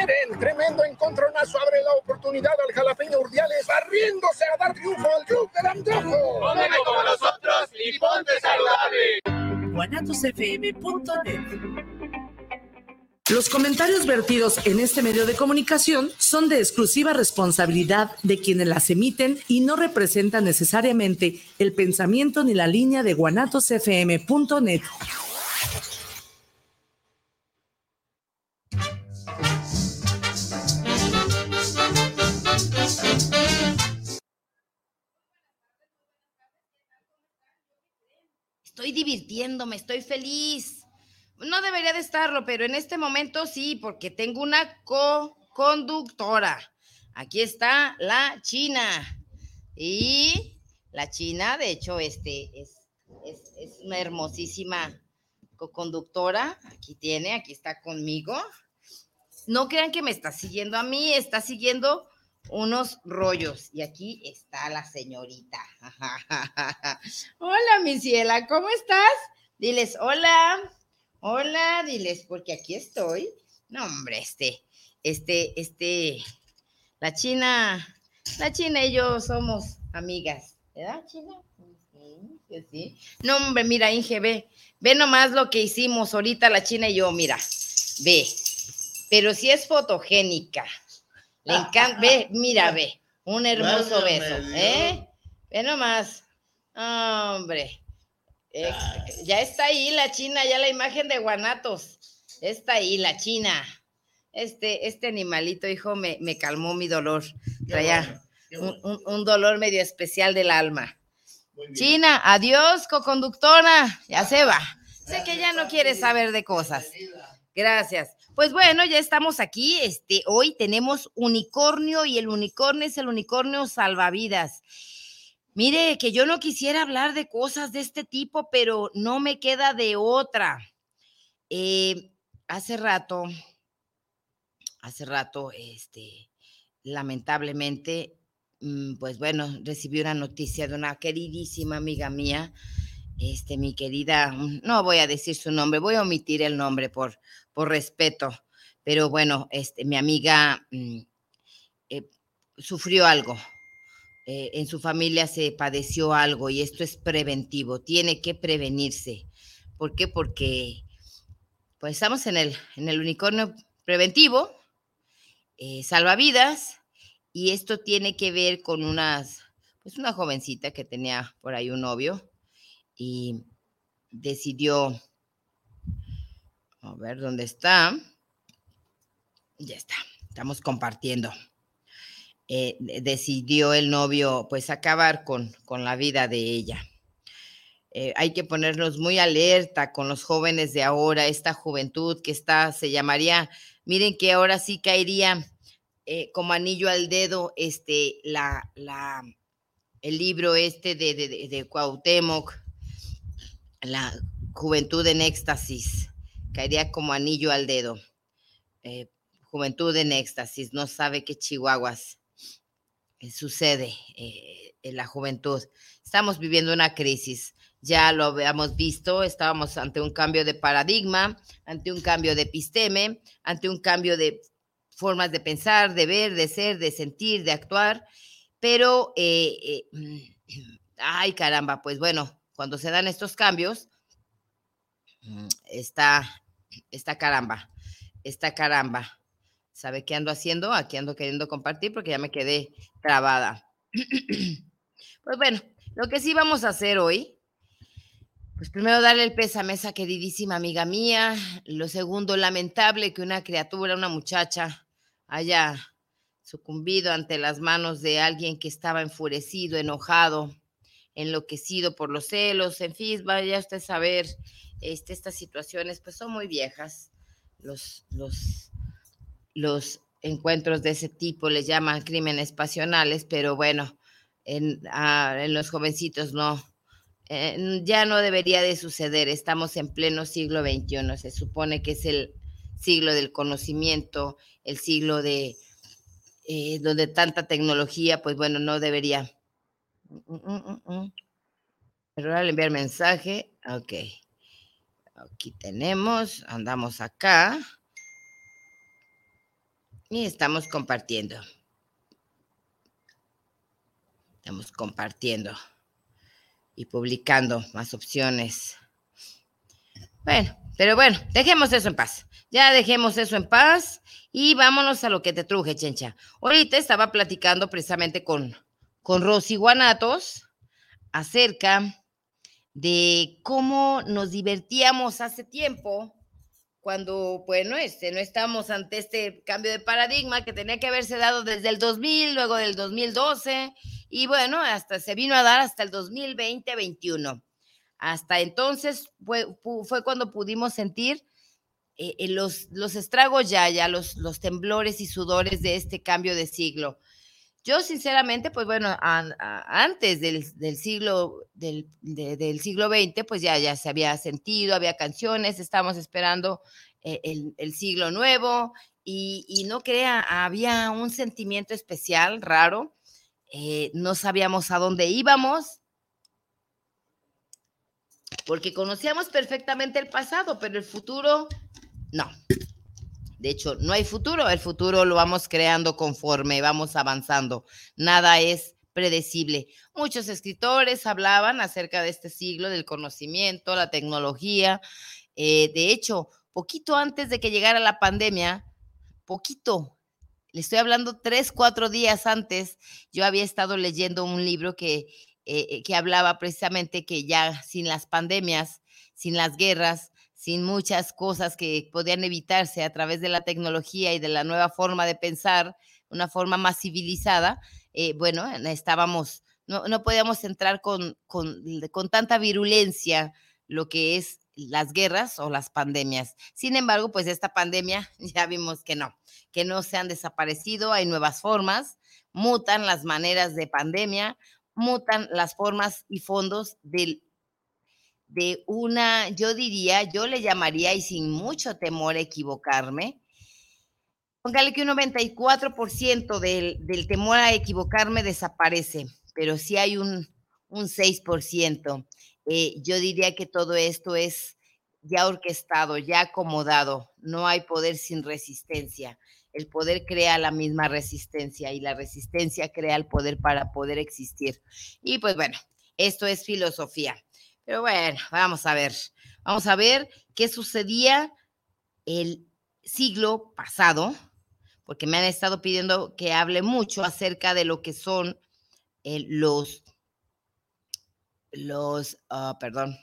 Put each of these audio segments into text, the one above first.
esperen, tremendo encontronazo abre la oportunidad al jalapeño Urdiales barriéndose a dar triunfo al club del antojo. Cómeme como nosotros y ponte saludable. Los comentarios vertidos en este medio de comunicación son de exclusiva responsabilidad de quienes las emiten y no representan necesariamente el pensamiento ni la línea de guanatosfm.net. Estoy divirtiéndome, estoy feliz. No debería de estarlo, pero en este momento sí, porque tengo una co-conductora. Aquí está la China. Y la China, de hecho, este es, es una hermosísima co-conductora. Aquí tiene, aquí está conmigo. No crean que me está siguiendo a mí, está siguiendo unos rollos. Y aquí está la señorita. hola, mi ciela, ¿cómo estás? Diles, hola, hola, diles, porque aquí estoy. No, hombre, este, este, este, la China, la China y yo somos amigas, ¿verdad, China? Sí, sí. No, hombre, mira, Inge, ve, ve nomás lo que hicimos ahorita la China y yo, mira, ve, pero si es fotogénica, le encanta, ve, mira, ve, un hermoso beso, ¿eh? Ve nomás. Hombre, eh, ya está ahí la China, ya la imagen de Guanatos. Está ahí la China. Este, este animalito, hijo, me, me calmó mi dolor. Traía un, dolor medio especial del alma. China, adiós, coconductora. Ya se va. Sé que ya no quiere saber de cosas. Gracias. Pues bueno, ya estamos aquí. Este, hoy tenemos unicornio y el unicornio es el unicornio salvavidas. Mire, que yo no quisiera hablar de cosas de este tipo, pero no me queda de otra. Eh, hace rato, hace rato, este, lamentablemente, mm, pues bueno, recibí una noticia de una queridísima amiga mía, este, mi querida, no voy a decir su nombre, voy a omitir el nombre por, por respeto, pero bueno, este, mi amiga mm, eh, sufrió algo, eh, en su familia se padeció algo y esto es preventivo, tiene que prevenirse. ¿Por qué? Porque pues estamos en el, en el unicornio preventivo, eh, salvavidas, y esto tiene que ver con unas, pues una jovencita que tenía por ahí un novio y decidió a ver dónde está. Ya está, estamos compartiendo. Eh, decidió el novio pues acabar con, con la vida de ella. Eh, hay que ponernos muy alerta con los jóvenes de ahora, esta juventud que está, se llamaría, miren que ahora sí caería eh, como anillo al dedo este, la, la, el libro este de, de, de Cuauhtémoc, la juventud en éxtasis caería como anillo al dedo. Eh, juventud en éxtasis, no sabe qué chihuahuas eh, sucede eh, en la juventud. Estamos viviendo una crisis, ya lo habíamos visto, estábamos ante un cambio de paradigma, ante un cambio de episteme, ante un cambio de formas de pensar, de ver, de ser, de sentir, de actuar, pero, mm, ay caramba, pues bueno, cuando se dan estos cambios, mm, está esta caramba, esta caramba. ¿Sabe qué ando haciendo? Aquí ando queriendo compartir porque ya me quedé trabada. pues bueno, lo que sí vamos a hacer hoy, pues primero darle el pésame a esa queridísima amiga mía. Lo segundo, lamentable que una criatura, una muchacha, haya sucumbido ante las manos de alguien que estaba enfurecido, enojado, enloquecido por los celos, en fin, vaya usted a saber este, estas situaciones pues son muy viejas. Los, los, los encuentros de ese tipo les llaman crímenes pasionales, pero bueno, en, ah, en los jovencitos no, eh, ya no debería de suceder. Estamos en pleno siglo XXI. Se supone que es el siglo del conocimiento, el siglo de eh, donde tanta tecnología, pues bueno, no debería. Mm, mm, mm, Error enviar mensaje. Ok. Aquí tenemos, andamos acá. Y estamos compartiendo. Estamos compartiendo y publicando más opciones. Bueno, pero bueno, dejemos eso en paz. Ya dejemos eso en paz y vámonos a lo que te truje, chencha. Ahorita estaba platicando precisamente con, con Rosy Guanatos acerca de cómo nos divertíamos hace tiempo cuando, bueno, este, no estamos ante este cambio de paradigma que tenía que haberse dado desde el 2000, luego del 2012, y bueno, hasta se vino a dar hasta el 2020-21. Hasta entonces fue, cuando pudimos sentir eh, eh, los, los estragos ya, ya los, los temblores y sudores de este cambio de siglo. Yo sinceramente, pues bueno, antes del, siglo del, siglo XX, pues ya, ya se había sentido, había canciones, estábamos esperando eh, el, siglo nuevo y, no crea, había un sentimiento especial, raro, eh, no sabíamos a dónde íbamos, porque conocíamos perfectamente el pasado, pero el futuro no. De hecho, no hay futuro, el futuro lo vamos creando conforme vamos avanzando. Nada es predecible. Muchos escritores hablaban acerca de este siglo del conocimiento, la tecnología. Eh, de hecho, poquito antes de que llegara la pandemia, poquito, le estoy hablando tres, cuatro días antes, yo había estado leyendo un libro que, eh, que hablaba precisamente que ya sin las pandemias, sin las guerras, sin muchas cosas que podían evitarse a través de la tecnología y de la nueva forma de pensar, una forma más civilizada, eh, bueno, estábamos, no, no podíamos entrar con, con, con tanta virulencia lo que es las guerras o las pandemias. Sin embargo, pues esta pandemia ya vimos que no, que no se han desaparecido, hay nuevas formas, mutan las maneras de pandemia, mutan las formas y fondos del de una, yo diría, yo le llamaría y sin mucho temor a equivocarme, póngale que un 94% del, del temor a equivocarme desaparece, pero sí hay un, un 6%. Eh, yo diría que todo esto es ya orquestado, ya acomodado, no hay poder sin resistencia. El poder crea la misma resistencia y la resistencia crea el poder para poder existir. Y pues bueno, esto es filosofía. Pero bueno, vamos a ver. Vamos a ver qué sucedía el siglo pasado, porque me han estado pidiendo que hable mucho acerca de lo que son eh, los, los, ah, perdón,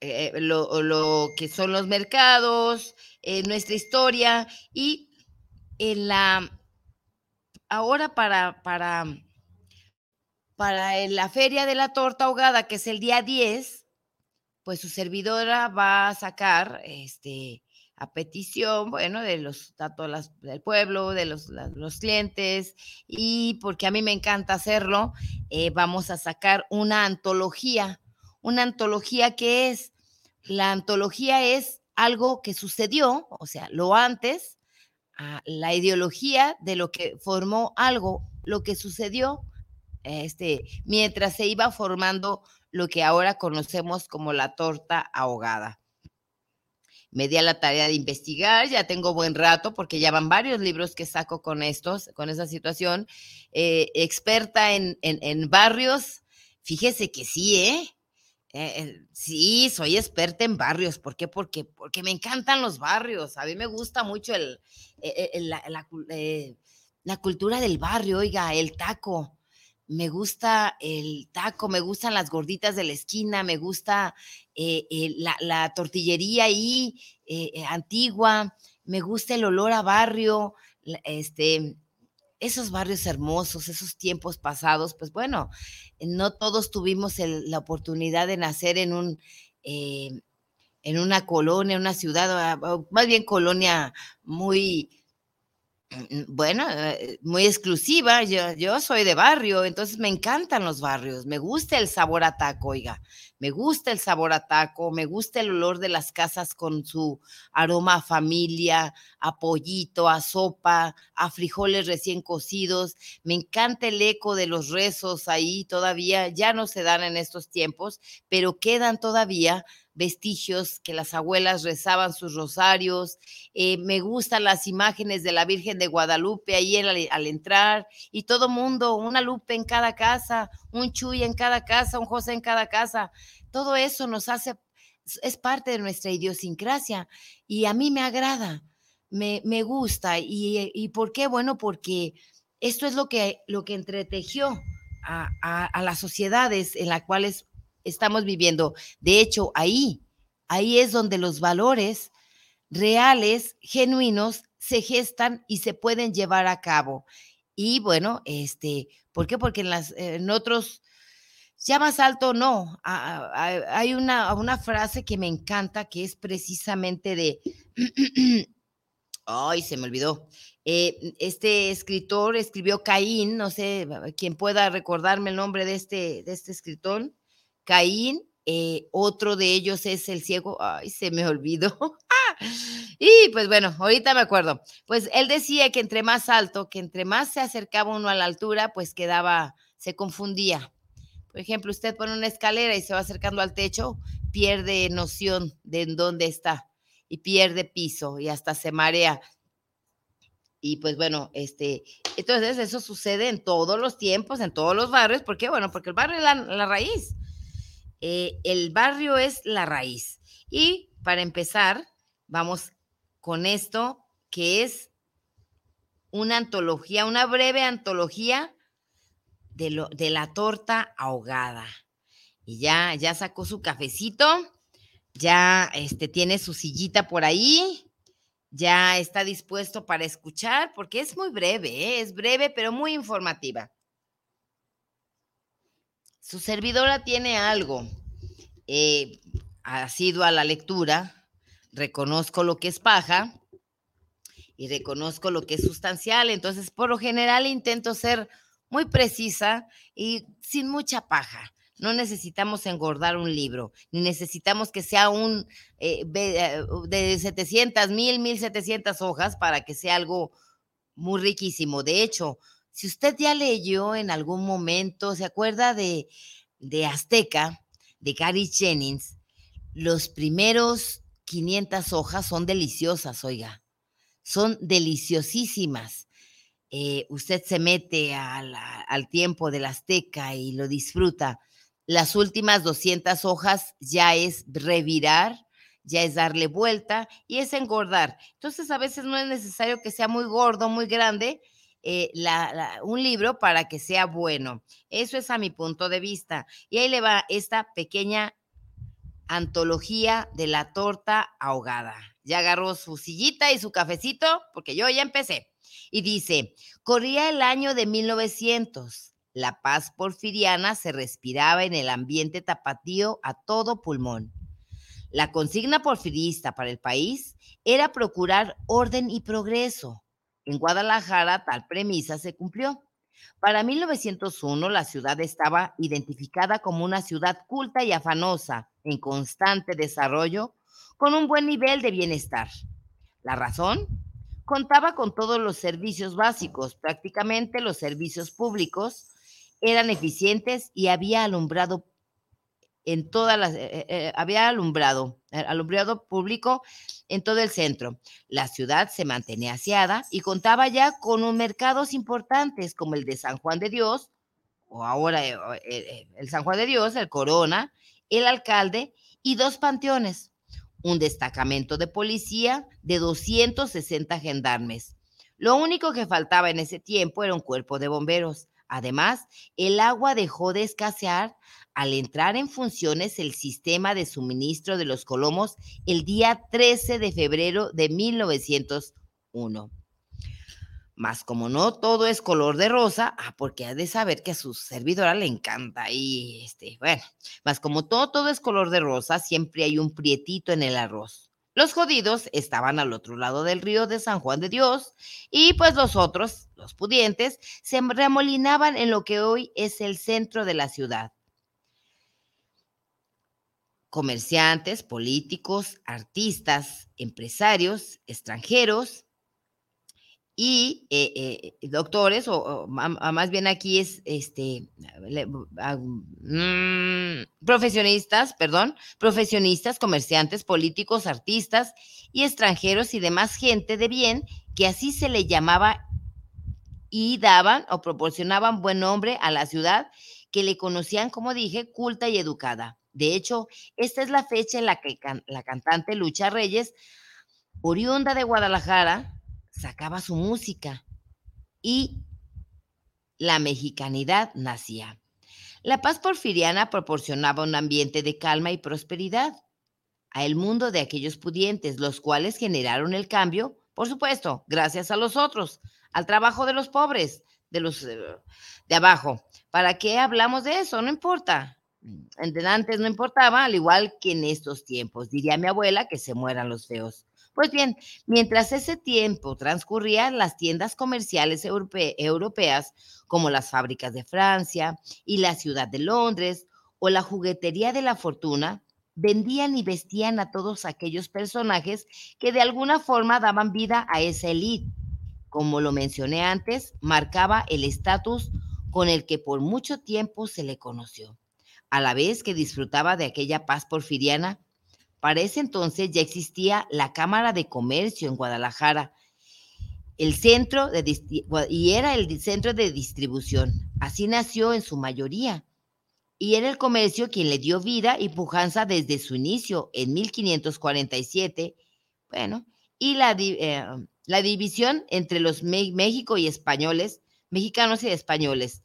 eh, lo, que son los mercados, eh, nuestra historia y en la, ahora para, para para la feria de la torta ahogada, que es el día 10, pues su servidora va a sacar este, a petición, bueno, de los datos del pueblo, de los, los, clientes, y porque a mí me encanta hacerlo, eh, vamos a sacar una antología. Una antología que es, la antología es algo que sucedió, o sea, lo antes, la ideología de lo que formó algo, lo que sucedió este, mientras se iba formando lo que ahora conocemos como la torta ahogada. Me di a la tarea de investigar, ya tengo buen rato porque ya van varios libros que saco con estos, con esa situación. Eh, experta en, en, barrios, fíjese que sí, ¿eh? ¿eh? sí, soy experta en barrios. ¿Por qué? Porque, porque me encantan los barrios. A mí me gusta mucho el, eh, la, la, cultura del barrio, oiga, el taco me gusta el taco, me gustan las gorditas de la esquina, me gusta eh, eh, la, tortillería ahí eh, antigua, me gusta el olor a barrio, este, esos barrios hermosos, esos tiempos pasados, pues bueno, no todos tuvimos la oportunidad de nacer en un... en una colonia, una ciudad, más bien colonia muy, bueno, eh, muy exclusiva. Yo, yo soy de barrio, entonces me encantan los barrios. Me gusta el sabor a taco, oiga. Me gusta el sabor a taco, me gusta el olor de las casas con su aroma a familia, a pollito, a sopa, a frijoles recién cocidos. Me encanta el eco de los rezos ahí todavía. Ya no se dan en estos tiempos, pero quedan todavía vestigios que las abuelas rezaban sus rosarios. Eh, me gustan las imágenes de la Virgen de Guadalupe ahí al, al, entrar y todo mundo, una Lupe en cada casa, un Chuy en cada casa, un José en cada casa. Todo eso nos hace, es parte de nuestra idiosincrasia y a mí me agrada, me, me gusta. ¿Y, ¿Y por qué? Bueno, porque esto es lo que, lo que entretejió a, a, a las sociedades en las cuales estamos viviendo. De hecho, ahí, ahí es donde los valores reales, genuinos, se gestan y se pueden llevar a cabo. Y bueno, este, ¿por qué? Porque en, las, en otros, ya más alto no, hay una, una frase que me encanta que es precisamente de, ay, se me olvidó, eh, este escritor escribió Caín, no sé quién pueda recordarme el nombre de este, de este escritor, Caín, eh, otro de ellos es el ciego, ay, se me olvidó. y pues bueno, ahorita me acuerdo. Pues él decía que entre más alto, que entre más se acercaba uno a la altura, pues quedaba, se confundía. Por ejemplo, usted pone una escalera y se va acercando al techo, pierde noción de en dónde está y pierde piso y hasta se marea. Y pues bueno, este, entonces eso sucede en todos los tiempos, en todos los barrios. ¿Por qué? Bueno, porque el barrio es la, la raíz. Eh, el barrio es la raíz. Y para empezar, vamos con esto que es una antología, una breve antología de, lo, de la torta ahogada. Y ya, ya sacó su cafecito, ya este, tiene su sillita por ahí, ya está dispuesto para escuchar, porque es muy breve, ¿eh? es breve, pero muy informativa. Su servidora tiene algo. Eh, ha sido a la lectura, reconozco lo que es paja y reconozco lo que es sustancial. Entonces, por lo general, intento ser muy precisa y sin mucha paja. No necesitamos engordar un libro, ni necesitamos que sea un eh, eh de 700, 1000, 1700 hojas para que sea algo muy riquísimo. De hecho, si usted ya leyó en algún momento, ¿se acuerda de, de Azteca, de Gary Jennings? Los primeros 500 hojas son deliciosas, oiga, son deliciosísimas. Eh, usted se mete al, al tiempo del Azteca y lo disfruta. Las últimas 200 hojas ya es revirar, ya es darle vuelta y es engordar. Entonces a veces no es necesario que sea muy gordo, muy grande, eh, un libro para que sea bueno. Eso es a mi punto de vista. Y ahí le va esta pequeña antología de la torta ahogada. Ya agarró su sillita y su cafecito, porque yo ya empecé. Y dice, corría el año de 1900. La paz porfiriana se respiraba en el ambiente tapatío a todo pulmón. La consigna porfirista para el país era procurar orden y progreso en Guadalajara tal premisa se cumplió. Para 1901 la ciudad estaba identificada como una ciudad culta y afanosa, en constante desarrollo, con un buen nivel de bienestar. ¿La razón? Contaba con todos los servicios básicos, prácticamente los servicios públicos eran eficientes y había alumbrado en todas las, eh, eh, había alumbrado, eh, alumbrado público en todo el centro. La ciudad se mantenía aseada y contaba ya con un mercados importantes como el de San Juan de Dios, o ahora el, San Juan de Dios, el Corona, el alcalde y dos panteones, un destacamento de policía de 260 gendarmes. Lo único que faltaba en ese tiempo era un cuerpo de bomberos. Además, el agua dejó de escasear al entrar en funciones el sistema de suministro de los colomos el día 13 de febrero de 1901. Más como no todo es color de rosa, ah, porque ha de saber que a su servidora le encanta y este, bueno, más como todo, todo es color de rosa, siempre hay un prietito en el arroz. Los jodidos estaban al otro lado del río de San Juan de Dios y pues los otros, los pudientes, se remolinaban en lo que hoy es el centro de la ciudad comerciantes, políticos, artistas, empresarios, extranjeros, y eh, eh, doctores, o, más bien aquí es este ah, mm, profesionistas, perdón, profesionistas, comerciantes, políticos, artistas y extranjeros y demás gente de bien, que así se le llamaba y daban o proporcionaban buen nombre a la ciudad que le conocían, como dije, culta y educada. De hecho, esta es la fecha en la que la cantante Lucha Reyes, oriunda de Guadalajara, sacaba su música y la mexicanidad nacía. La paz porfiriana proporcionaba un ambiente de calma y prosperidad a el mundo de aquellos pudientes, los cuales generaron el cambio, por supuesto, gracias a los otros, al trabajo de los pobres, de los eh, de abajo. ¿Para qué hablamos de eso? No importa. Antes no importaba, al igual que en estos tiempos. Diría mi abuela que se mueran los feos. Pues bien, mientras ese tiempo transcurría, las tiendas comerciales europeas, como las fábricas de Francia y la ciudad de Londres, o la juguetería de la fortuna, vendían y vestían a todos aquellos personajes que de alguna forma daban vida a esa élite. Como lo mencioné antes, marcaba el estatus con el que por mucho tiempo se le conoció, a la vez que disfrutaba de aquella paz porfiriana para ese entonces ya existía la Cámara de Comercio en Guadalajara, el centro y era el centro de distribución. Así nació en su mayoría. Y era el comercio quien le dio vida y pujanza desde su inicio en 1547. Bueno, y eh, la división entre los México y españoles, mexicanos y españoles.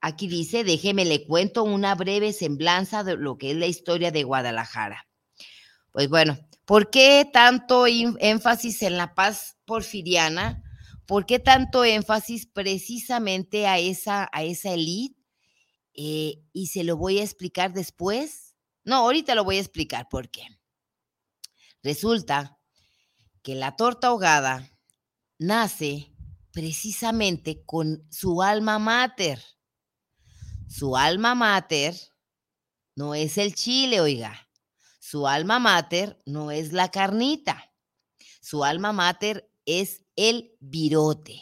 Aquí dice, déjeme le cuento una breve semblanza de lo que es la historia de Guadalajara. Pues bueno, ¿por qué tanto énfasis en la paz porfiriana? ¿Por qué tanto énfasis precisamente a esa, a esa elite? Eh, y se lo voy a explicar después. No, ahorita lo voy a explicar por qué. Resulta que la torta ahogada nace precisamente con su alma mater. Su alma mater no es el chile, oiga. Su alma mater no es la carnita. Su alma mater es el virote.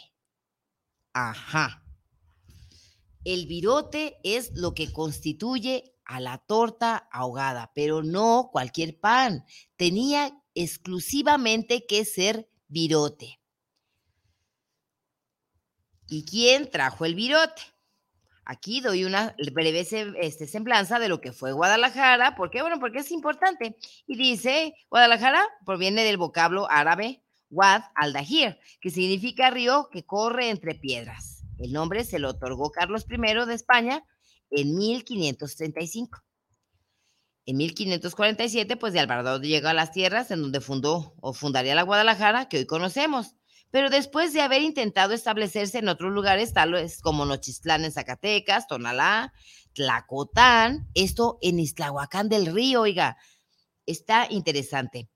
Ajá. El virote es lo que constituye a la torta ahogada, pero no cualquier pan. Tenía exclusivamente que ser virote. ¿Y quién trajo el virote? Aquí doy una breve este, semblanza de lo que fue Guadalajara. ¿Por qué? Bueno, porque es importante. Y dice, Guadalajara proviene del vocablo árabe Wad al-Dahir, que significa río que corre entre piedras. El nombre se lo otorgó Carlos I de España en 1535. En 1547, pues de Alvarado llegó a las tierras en donde fundó o fundaría la Guadalajara que hoy conocemos pero después de haber intentado establecerse en otros lugares, tales como Nochistlán en Zacatecas, Tonalá, Tlacotán, esto en Islahuacán del Río, oiga, está interesante.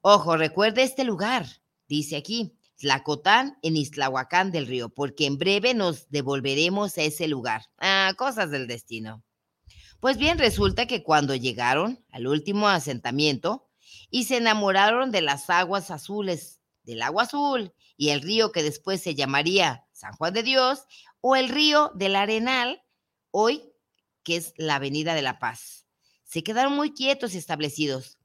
Ojo, recuerde este lugar, dice aquí, Tlacotán en Islahuacán del Río, porque en breve nos devolveremos a ese lugar. Ah, cosas del destino. Pues bien, resulta que cuando llegaron al último asentamiento y se enamoraron de las aguas azules, del agua azul y el río que después se llamaría San Juan de Dios, o el río del Arenal, hoy que es la Avenida de la Paz. Se quedaron muy quietos y establecidos.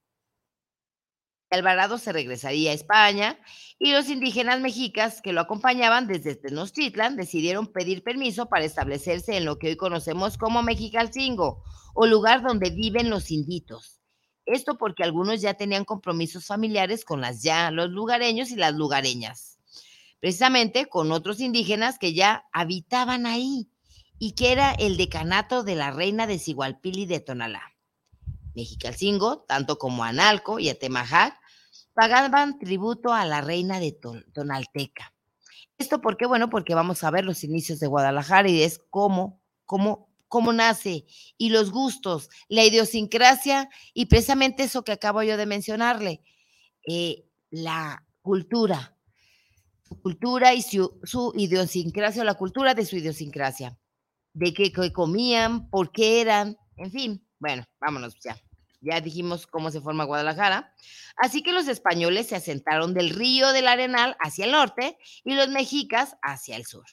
Alvarado se regresaría a España y los indígenas mexicas que lo acompañaban desde Tenochtitlan decidieron pedir permiso para establecerse en lo que hoy conocemos como Mexicalcingo, o lugar donde viven los inditos. Esto porque algunos ya tenían compromisos familiares con las ya, los lugareños y las lugareñas precisamente con otros indígenas que ya habitaban ahí y que era el decanato de la reina de Sigualpili de Tonalá. Mexicalcingo, tanto como Analco y Atemajac, pagaban tributo a la reina de Tonalteca. ¿Esto por qué? Bueno, porque vamos a ver los inicios de Guadalajara y es cómo, cómo, cómo nace y los gustos, la idiosincrasia y precisamente eso que acabo yo de mencionarle, eh, la cultura, cultura y su, idiosincrasia o la cultura de su idiosincrasia, de qué, comían, por qué eran, en fin. Bueno, vámonos ya. ya dijimos cómo se forma Guadalajara. Así que los españoles se asentaron del río del Arenal hacia el norte y los mexicas hacia el sur.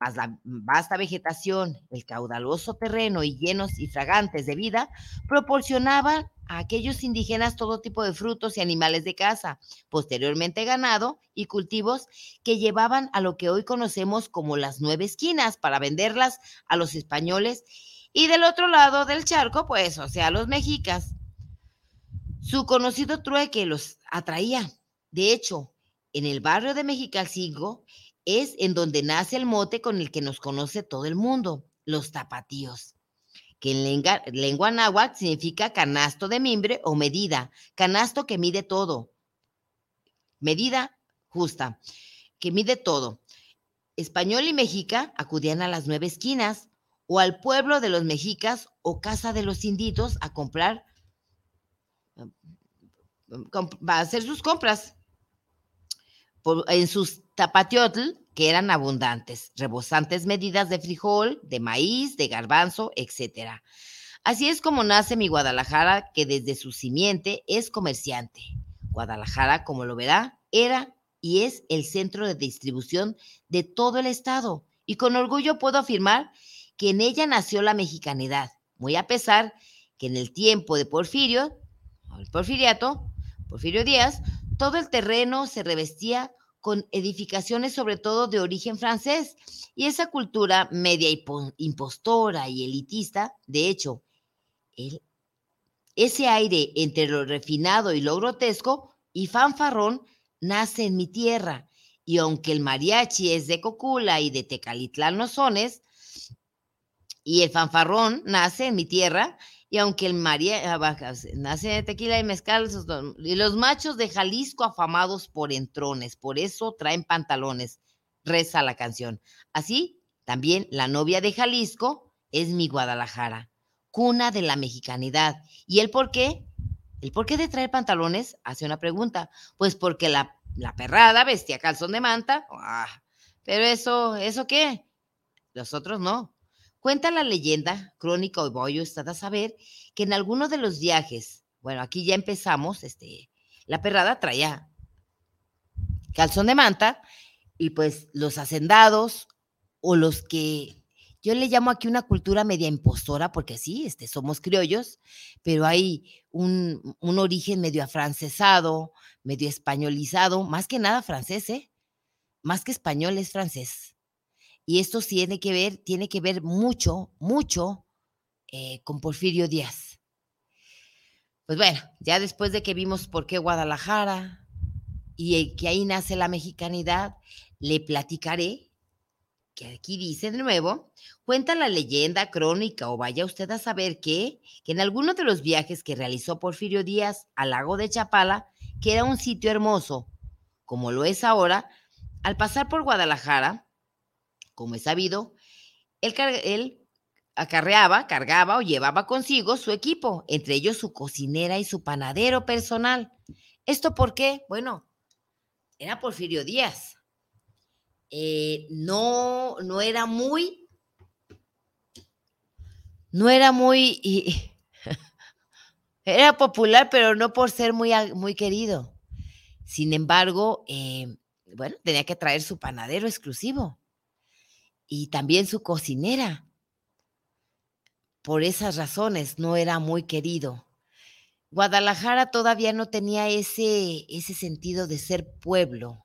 Más la vasta vegetación, el caudaloso terreno y llenos y fragantes de vida proporcionaban a aquellos indígenas todo tipo de frutos y animales de caza, posteriormente ganado y cultivos que llevaban a lo que hoy conocemos como las nueve esquinas para venderlas a los españoles y del otro lado del charco, pues, o sea, los mexicas. Su conocido trueque los atraía. De hecho, en el barrio de Mexicalcingo es en donde nace el mote con el que nos conoce todo el mundo, los tapatíos, que en lengua, lengua náhuatl significa canasto de mimbre o medida, canasto que mide todo, medida justa, que mide todo. Español y mexica acudían a las nueve esquinas o al pueblo de los mexicas o casa de los inditos a comprar va a hacer sus compras en sus tapatiotl, que eran abundantes, rebosantes medidas de frijol, de maíz, de garbanzo, etc. Así es como nace mi Guadalajara, que desde su simiente es comerciante. Guadalajara, como lo verá, era y es el centro de distribución de todo el estado. Y con orgullo puedo afirmar que en ella nació la mexicanidad, muy a pesar que en el tiempo de Porfirio, el porfiriato, Porfirio Díaz, todo el terreno se revestía con edificaciones sobre todo de origen francés y esa cultura media impostora y elitista, de hecho, ese aire entre lo refinado y lo grotesco y fanfarrón nace en mi tierra y aunque el mariachi es de Cocula y de Tecalitlán no sones, y el fanfarrón nace en mi tierra, y aunque el María ah, nace de tequila y mezcal, y los machos de Jalisco afamados por entrones, por eso traen pantalones, reza la canción. Así, también la novia de Jalisco es mi Guadalajara, cuna de la mexicanidad. ¿Y el por qué? ¿El por qué de traer pantalones? Hace una pregunta. Pues porque la, la perrada vestía calzón de manta. Pero eso, ¿eso qué? Los otros no. Cuenta la leyenda, crónica o voy está a saber, que en alguno de los viajes, bueno, aquí ya empezamos, este, la perrada traía calzón de manta y pues los hacendados o los que yo le llamo aquí una cultura media impostora, porque sí, este, somos criollos, pero hay un, un origen medio afrancesado, medio españolizado, más que nada francés, ¿eh? Más que español es francés. Y esto tiene que ver, tiene que ver mucho, mucho eh, con Porfirio Díaz. Pues bueno, ya después de que vimos por qué Guadalajara y que ahí nace la mexicanidad, le platicaré, que aquí dice de nuevo, cuenta la leyenda crónica o vaya usted a saber que en alguno de los viajes que realizó Porfirio Díaz al lago de Chapala, que era un sitio hermoso, como lo es ahora, al pasar por Guadalajara, como es sabido, él, acarreaba, cargaba o llevaba consigo su equipo, entre ellos su cocinera y su panadero personal. ¿Esto por qué? Bueno, era Porfirio Díaz. Eh, no, no era muy, no era muy, era popular, pero no por ser muy, muy querido. Sin embargo, eh, bueno, tenía que traer su panadero exclusivo y también su cocinera. Por esas razones no era muy querido. Guadalajara todavía no tenía ese, ese sentido de ser pueblo,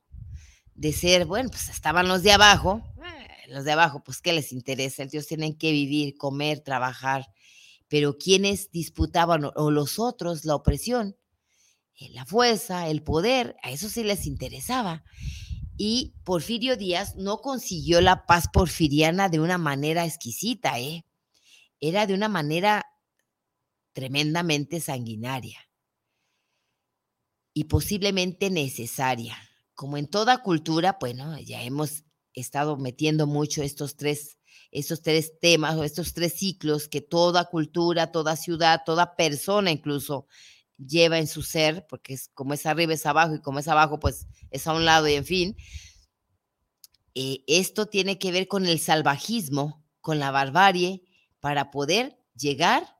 de ser, bueno, pues estaban los de abajo, eh, los de abajo, pues ¿qué les interesa? Ellos tienen que vivir, comer, trabajar, pero quienes disputaban o los otros la opresión, eh, la fuerza, el poder, a eso sí les interesaba y Porfirio Díaz no consiguió la paz porfiriana de una manera exquisita, ¿eh? Era de una manera tremendamente sanguinaria y posiblemente necesaria. Como en toda cultura, bueno, ya hemos estado metiendo mucho estos tres, estos tres temas o estos tres ciclos que toda cultura, toda ciudad, toda persona incluso lleva en su ser, porque es como es arriba es abajo y como es abajo pues es a un lado y en fin. Eh, esto tiene que ver con el salvajismo, con la barbarie, para poder llegar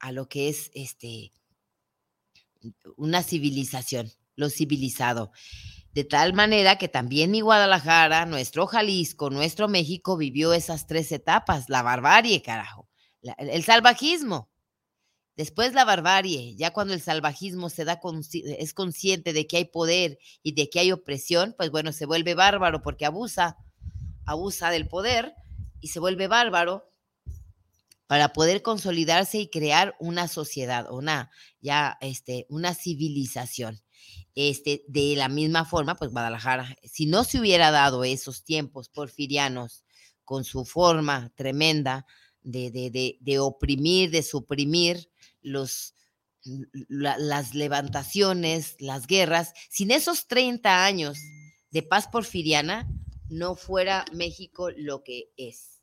a, lo que es este una civilización, lo civilizado. De tal manera que también mi Guadalajara, nuestro Jalisco, nuestro México vivió esas tres etapas, la barbarie, carajo, el salvajismo, Después la barbarie, ya cuando el salvajismo se da es consciente de que hay poder y de que hay opresión, pues bueno, se vuelve bárbaro porque abusa, abusa del poder y se vuelve bárbaro para poder consolidarse y crear una sociedad, una ya este una civilización. Este, de la misma forma, pues Guadalajara, si no se hubiera dado esos tiempos porfirianos con su forma tremenda de, de, de oprimir, de suprimir, los, las levantaciones, las guerras, sin esos 30 años de paz porfiriana, no fuera México lo que es.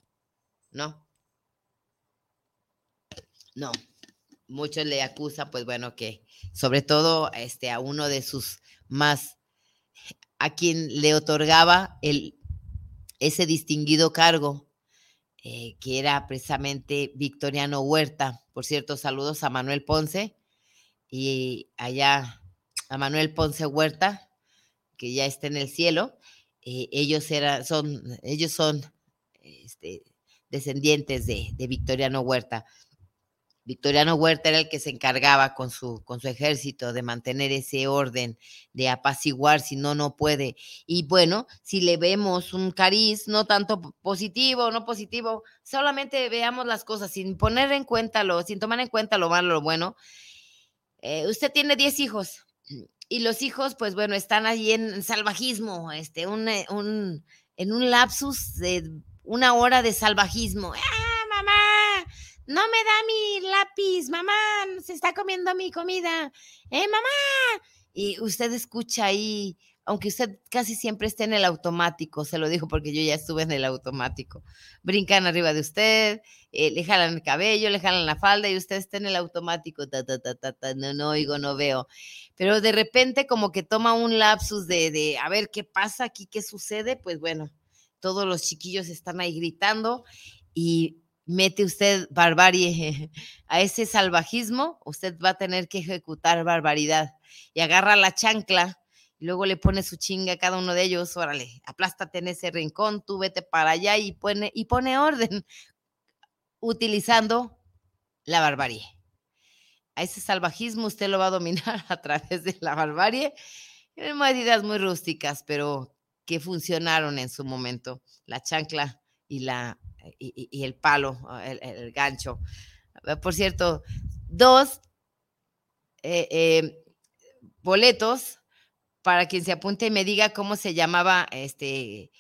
¿No? No. Muchos le acusan, pues bueno, que sobre todo este, a uno de sus más, a quien le otorgaba el, ese distinguido cargo, eh, que era precisamente Victoriano Huerta. Por cierto, saludos a Manuel Ponce y allá a Manuel Ponce Huerta, que ya está en el cielo. Eh, ellos, eran, son, ellos son este, descendientes de, de Victoriano Huerta. Victoriano Huerta era el que se encargaba con su, con su ejército de mantener ese orden, de apaciguar, si no, no puede. Y bueno, si le vemos un cariz, no tanto positivo, no positivo, solamente veamos las cosas sin poner en cuenta lo, sin tomar en cuenta lo malo, lo bueno. Eh, usted tiene 10 hijos y los hijos, pues bueno, están allí en salvajismo, este, un, eh, un, en un lapsus de una hora de salvajismo. ¡Ah, mamá! No me da mi lápiz, mamá, se está comiendo mi comida, eh, mamá. Y usted escucha ahí, aunque usted casi siempre esté en el automático, se lo dijo porque yo ya estuve en el automático. Brincan arriba de usted, eh, le jalan el cabello, le jalan la falda y usted está en el automático, ta, ta, ta, ta, no, no oigo, no veo. Pero de repente como que toma un lapsus de, de, a ver qué pasa aquí, qué sucede, pues bueno, todos los chiquillos están ahí gritando y mete usted barbarie a ese salvajismo, usted va a tener que ejecutar barbaridad. Y agarra la chancla y luego le pone su chinga a cada uno de ellos, órale, aplástate en ese rincón, tú vete para allá y pone, y pone orden utilizando la barbarie. A ese salvajismo usted lo va a dominar a través de la barbarie medidas muy rústicas, pero que funcionaron en su momento, la chancla y la y, el palo, ah, el, gancho. Ah, por cierto, dos eh, eh, boletos para quien se apunte y me diga cómo se llamaba este.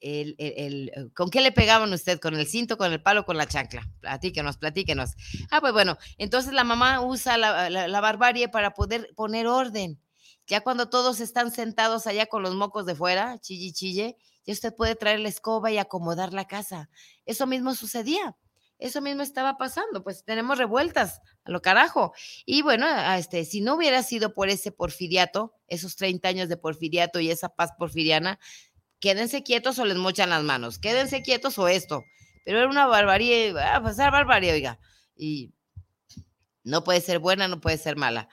El, el, ¿Con qué le pegaban usted? ¿Con el cinto, con el palo, con la chancla? Platíquenos, platíquenos. Ah, pues bueno, entonces la mamá usa la, la barbarie para poder poner orden. Ya cuando todos están sentados allá con los mocos de fuera, chille, chille, ya usted puede traer la escoba y acomodar la casa. Eso mismo sucedía. Eso mismo estaba pasando, pues tenemos revueltas a lo carajo. Y bueno, este, si no hubiera sido por ese porfiriato, esos 30 años de porfiriato y esa paz porfiriana, quédense quietos o les mochan las manos, quédense quietos o esto. Pero era una barbarie, va a pasar barbarie, oiga. Y no puede ser buena, no puede ser mala.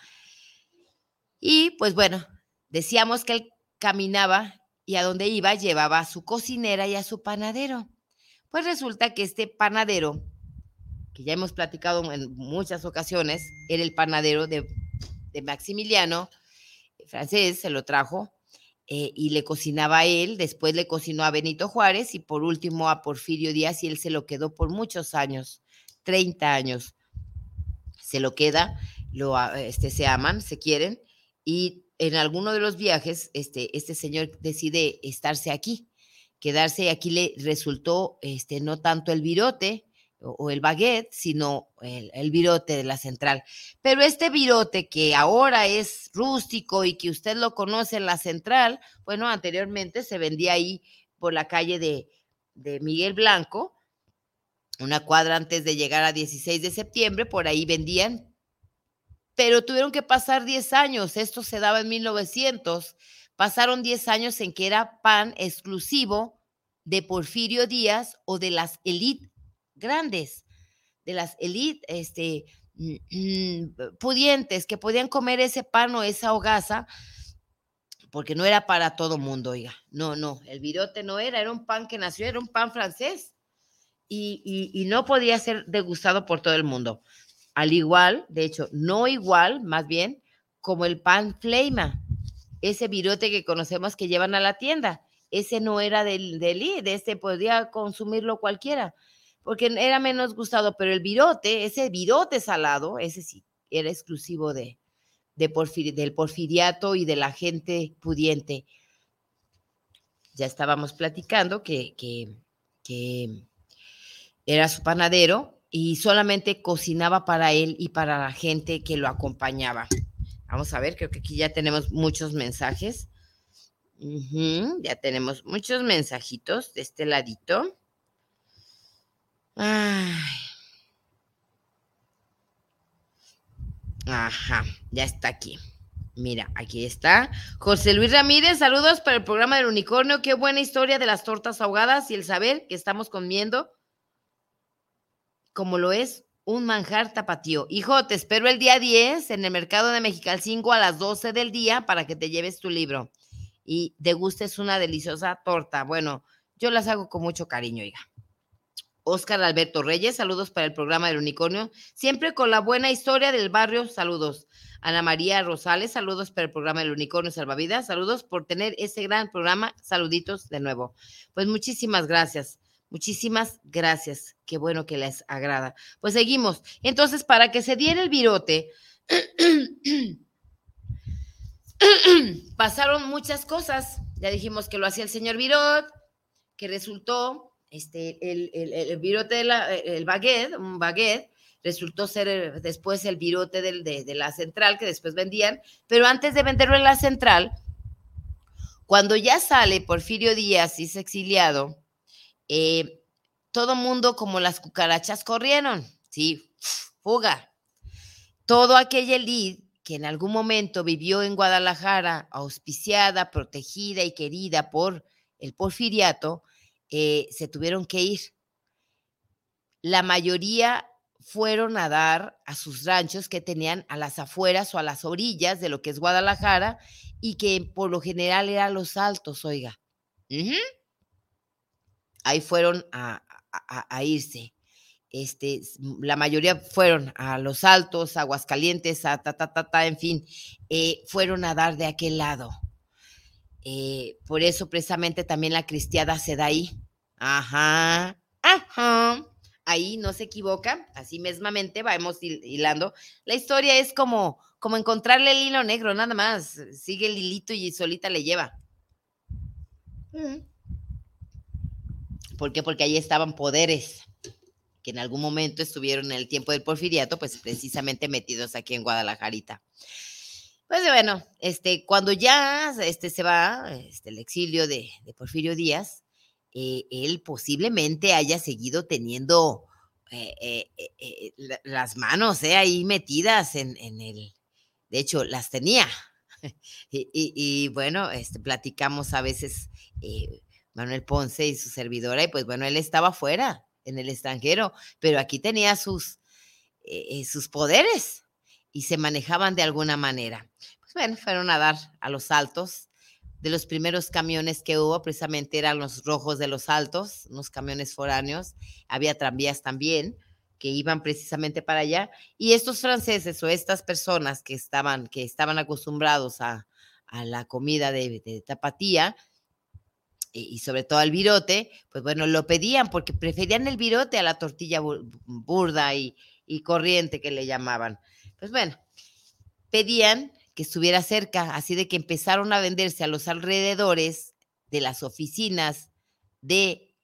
Y pues bueno, decíamos que él caminaba y a donde iba llevaba a su cocinera y a su panadero. Pues resulta que este panadero, que ya hemos platicado en muchas ocasiones, era el panadero de, Maximiliano, francés, se lo trajo eh, y le cocinaba a él, después le cocinó a Benito Juárez y por último a Porfirio Díaz y él se lo quedó por muchos años, 30 años. Se lo queda, lo, este, se aman, se quieren y en alguno de los viajes, este, este señor decide estarse aquí, quedarse aquí le resultó este, no tanto el virote o, el baguette, sino el, virote de la central. Pero este virote que ahora es rústico y que usted lo conoce en la central, bueno, anteriormente se vendía ahí por la calle de, de Miguel Blanco, una cuadra antes de llegar a 16 de septiembre, por ahí vendían pero tuvieron que pasar 10 años. Esto se daba en 1900. Pasaron 10 años en que era pan exclusivo de Porfirio Díaz o de las élites grandes, de las élites este, mm, mm, pudientes que podían comer ese pan o esa hogaza, porque no era para todo mundo, oiga. No, no, el virote no era, era un pan que nació, era un pan francés y, y no podía ser degustado por todo el mundo. Al igual, de hecho, no igual, más bien, como el pan fleima, ese virote que conocemos que llevan a la tienda. Ese no era del, del de ese podía consumirlo cualquiera, porque era menos gustado, pero el virote, ese virote salado, ese sí, era exclusivo de, de del porfiriato y de la gente pudiente. Ya estábamos platicando que, que era su panadero y solamente cocinaba para él y para la gente que lo acompañaba. Vamos a ver, creo que aquí ya tenemos muchos mensajes. ya tenemos muchos mensajitos de este ladito. Ajá, ya está aquí. Mira, aquí está. José Luis Ramírez, saludos para el programa del unicornio. Qué buena historia de las tortas ahogadas y el saber que estamos comiendo como lo es un manjar tapatío. Hijo, te espero el día 10 en el mercado de Mexicalcingo a las 12 del día para que te lleves tu libro y degustes una deliciosa torta. Bueno, yo las hago con mucho cariño, hija. Óscar Alberto Reyes, saludos para el programa del unicornio, siempre con la buena historia del barrio, saludos. Ana María Rosales, saludos para el programa del unicornio salvavidas, saludos por tener ese gran programa, saluditos de nuevo. Pues muchísimas gracias. Muchísimas gracias. Qué bueno que les agrada. Pues seguimos. Entonces, para que se diera el virote, pasaron muchas cosas. Ya dijimos que lo hacía el señor Virot, que resultó este, el, el, virote de la, el baguette, un baguette, resultó ser después el virote del, de, de, la central que después vendían, pero antes de venderlo en la central, cuando ya sale Porfirio Díaz y es exiliado, eh, todo mundo como las cucarachas corrieron, sí, fuga. Todo aquella elite que en algún momento vivió en Guadalajara, auspiciada, protegida y querida por el porfiriato, eh, se tuvieron que ir. La mayoría fueron a dar a sus ranchos que tenían a las afueras o a las orillas de lo que es Guadalajara y que por lo general eran los altos, oiga ahí fueron a, irse. Este, la mayoría fueron a Los Altos, Aguascalientes, a ta, ta, ta, ta en fin, eh, fueron a dar de aquel lado. Eh, por eso precisamente también la cristiada se da ahí. Ajá, ajá. Ahí no se equivoca, así mismamente vamos hilando. La historia es como, como encontrarle el hilo negro, nada más. Sigue el hilito y solita le lleva. ¿Por qué? Porque ahí estaban poderes que en algún momento estuvieron en el tiempo del porfiriato, pues precisamente metidos aquí en Guadalajarita. Pues bueno, este, cuando ya este, se va este, el exilio de, Porfirio Díaz, eh, él posiblemente haya seguido teniendo eh, eh, las manos ahí metidas en, el, de hecho, las tenía. y, bueno, este, platicamos a veces Manuel Ponce y su servidora, y pues bueno, él estaba fuera, en el extranjero, pero aquí tenía sus, eh, eh, sus poderes y se manejaban de alguna manera. Pues bueno, fueron a dar a los altos. De los primeros camiones que hubo, precisamente eran los rojos de los altos, unos camiones foráneos, había tranvías también que iban precisamente para allá, y estos franceses o estas personas que estaban, que estaban acostumbrados a, la comida de, de tapatía, y sobre todo al virote, pues bueno, lo pedían porque preferían el virote a la tortilla burda y, corriente que le llamaban. Pues bueno, pedían que estuviera cerca, así de que empezaron a venderse a los alrededores de las oficinas de,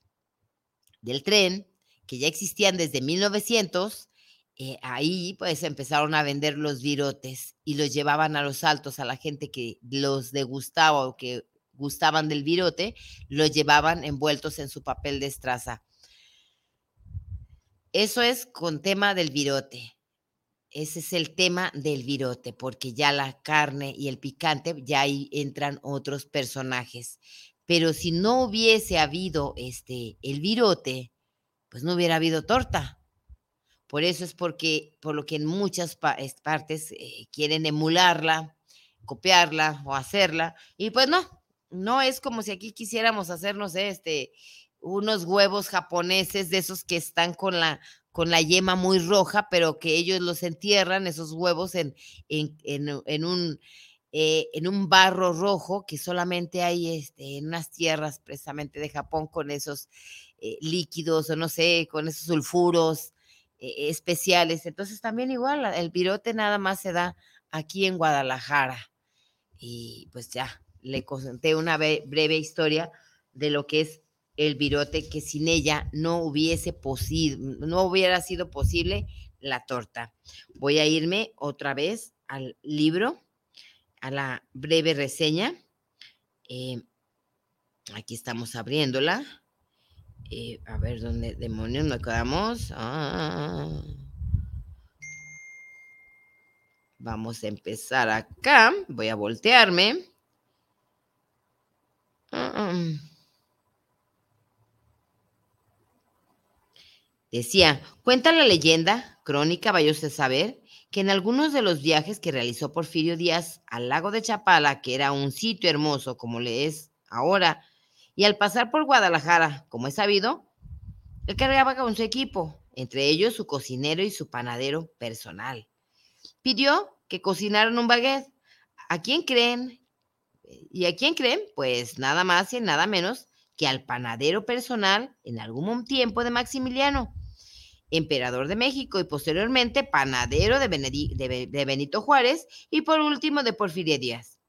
del tren, que ya existían desde 1900, eh, ahí pues empezaron a vender los virotes y los llevaban a los altos a la gente que los degustaba o que gustaban del virote, lo llevaban envueltos en su papel de estraza. Eso es con tema del virote. Ese es el tema del virote, porque ya la carne y el picante, ya ahí entran otros personajes. Pero si no hubiese habido este, el virote, pues no hubiera habido torta. Por eso es porque, por lo que en muchas partes eh, quieren emularla, copiarla o hacerla. Y pues no, no es como si aquí quisiéramos hacernos este unos huevos japoneses de esos que están con la con la yema muy roja, pero que ellos los entierran, esos huevos, en, en, en, un, eh, en un barro rojo que solamente hay este, en unas tierras precisamente de Japón con esos eh, líquidos o no sé, con esos sulfuros eh, especiales. Entonces también igual, el virote nada más se da aquí en Guadalajara. Y pues ya, le conté una breve historia de lo que es el virote, que sin ella no hubiese posible, no hubiera sido posible la torta. Voy a irme otra vez al libro, a la breve reseña. Eh, aquí estamos abriéndola. Eh, a ver dónde demonios nos quedamos. Ah. Vamos a empezar acá. Voy a voltearme. Decía, cuenta la leyenda, crónica vayose a saber, que en algunos de los viajes que realizó Porfirio Díaz al lago de Chapala, que era un sitio hermoso como le es ahora, y al pasar por Guadalajara, como es sabido, él cargaba con su equipo, entre ellos su cocinero y su panadero personal. Pidió que cocinaran un baguette. ¿A quién creen? ¿Y a quién creen? Pues nada más y nada menos que al panadero personal en algún tiempo de Maximiliano emperador de México y posteriormente panadero de, Benito Juárez y por último de Porfirio Díaz,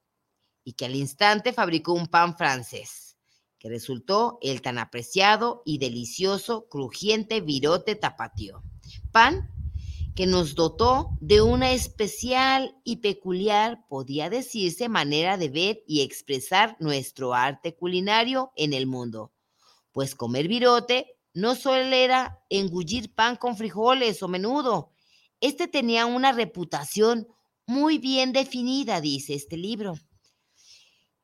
y que al instante fabricó un pan francés, que resultó el tan apreciado y delicioso crujiente virote tapatío, pan que nos dotó de una especial y peculiar, podía decirse, manera de ver y expresar nuestro arte culinario en el mundo, pues comer virote no solo era engullir pan con frijoles o menudo, este tenía una reputación muy bien definida, dice este libro,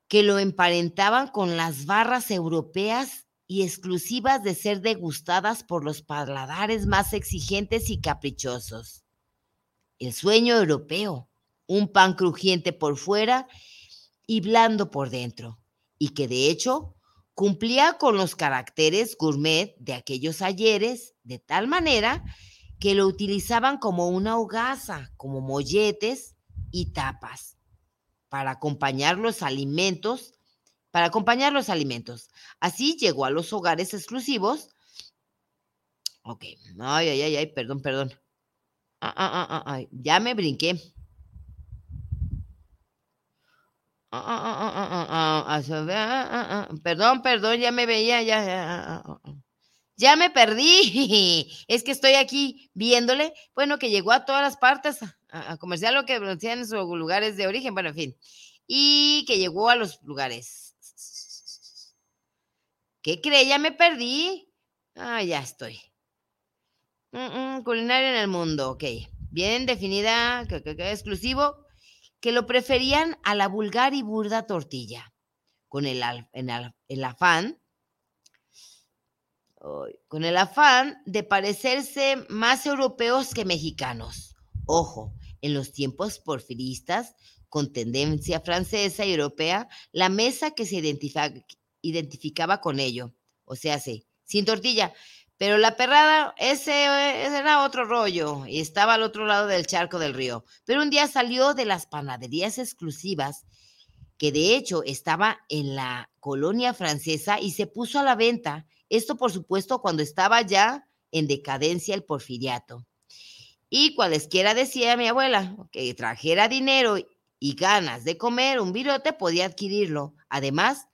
que lo emparentaban con las barras europeas y exclusivas de ser degustadas por los paladares más exigentes y caprichosos. El sueño europeo, un pan crujiente por fuera y blando por dentro, y que de hecho Cumplía con los caracteres gourmet de aquellos ayeres de tal manera que lo utilizaban como una hogaza, como molletes y tapas para acompañar los alimentos, para acompañar los alimentos. Así llegó a los hogares exclusivos. Ok, ay, ay, ay, ay, perdón, perdón. Ah, ah, ah, ah, ya me brinqué. Perdón, perdón, ya me veía, ya, ya me perdí. Es que estoy aquí viéndole, bueno, que llegó a todas las partes a, comercial lo que decían en sus lugares de origen, bueno, en fin, y que llegó a los lugares. ¿Qué cree? Ya me perdí. Ah, ya estoy. culinaria en el mundo, ok. Bien definida, exclusivo, que lo preferían a la vulgar y burda tortilla, con el, afán con el afán de parecerse más europeos que mexicanos. Ojo, en los tiempos porfiristas, con tendencia francesa y europea, la mesa que se identificaba con ello, o sea, sí, sin tortilla, pero la perrada, ese, era otro rollo y estaba al otro lado del charco del río. Pero un día salió de las panaderías exclusivas, que de hecho estaba en la colonia francesa y se puso a la venta. Esto, por supuesto, cuando estaba ya en decadencia el porfiriato. Y cualesquiera decía mi abuela que trajera dinero y ganas de comer un virote podía adquirirlo. Además,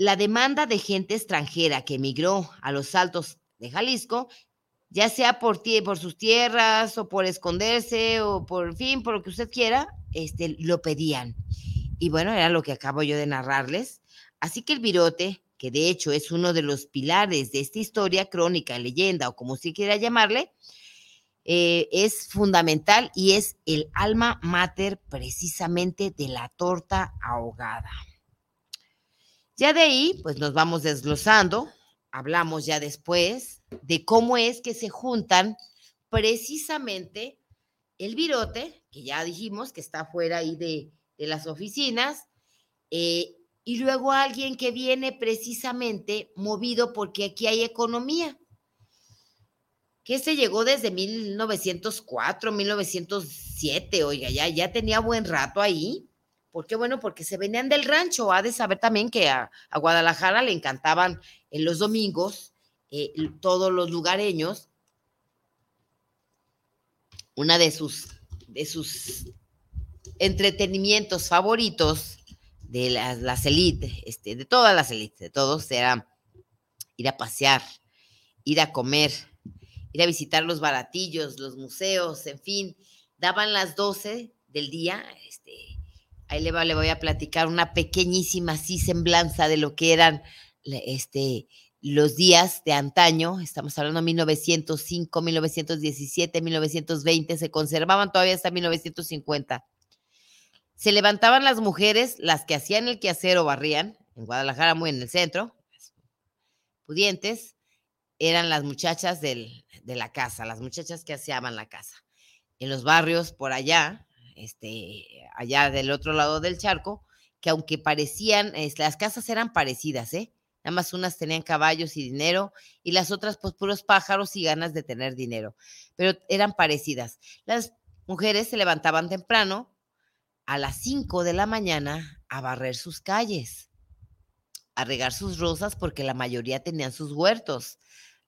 la demanda de gente extranjera que emigró a los altos de Jalisco, ya sea por, por sus tierras o por esconderse o por fin, por lo que usted quiera, este, lo pedían. Y bueno, era lo que acabo yo de narrarles. Así que el virote, que de hecho es uno de los pilares de esta historia, crónica, leyenda o como usted quiera llamarle, eh, es fundamental y es el alma mater precisamente de la torta ahogada. Ya de ahí, pues nos vamos desglosando hablamos ya después de cómo es que se juntan precisamente el virote, que ya dijimos que está fuera ahí de, las oficinas, eh, y luego alguien que viene precisamente movido porque aquí hay economía, que se llegó desde 1904, 1907, oiga, ya, ya tenía buen rato ahí. ¿Por qué? Bueno, porque se venían del rancho. Ha de saber también que a, Guadalajara le encantaban en los domingos eh, todos los lugareños. Una de sus, de sus entretenimientos favoritos de las, las élites, este, de todas las élites, de todos, era ir a pasear, ir a comer, ir a visitar los baratillos, los museos, en fin. Daban las 12 del día, este, ahí le, voy a platicar una pequeñísima así semblanza de lo que eran este, los días de antaño, estamos hablando de 1905, 1917, 1920, se conservaban todavía hasta 1950. Se levantaban las mujeres, las que hacían el quehacer o barrían, en Guadalajara, muy en el centro, pudientes, eran las muchachas de la casa, las muchachas que aseaban la casa. En los barrios por allá, este, allá del otro lado del charco, que aunque parecían, las casas eran parecidas, ¿eh? Nada más unas tenían caballos y dinero y las otras pues puros pájaros y ganas de tener dinero, pero eran parecidas. Las mujeres se levantaban temprano a las 5 de la mañana a barrer sus calles, a regar sus rosas porque la mayoría tenían sus huertos,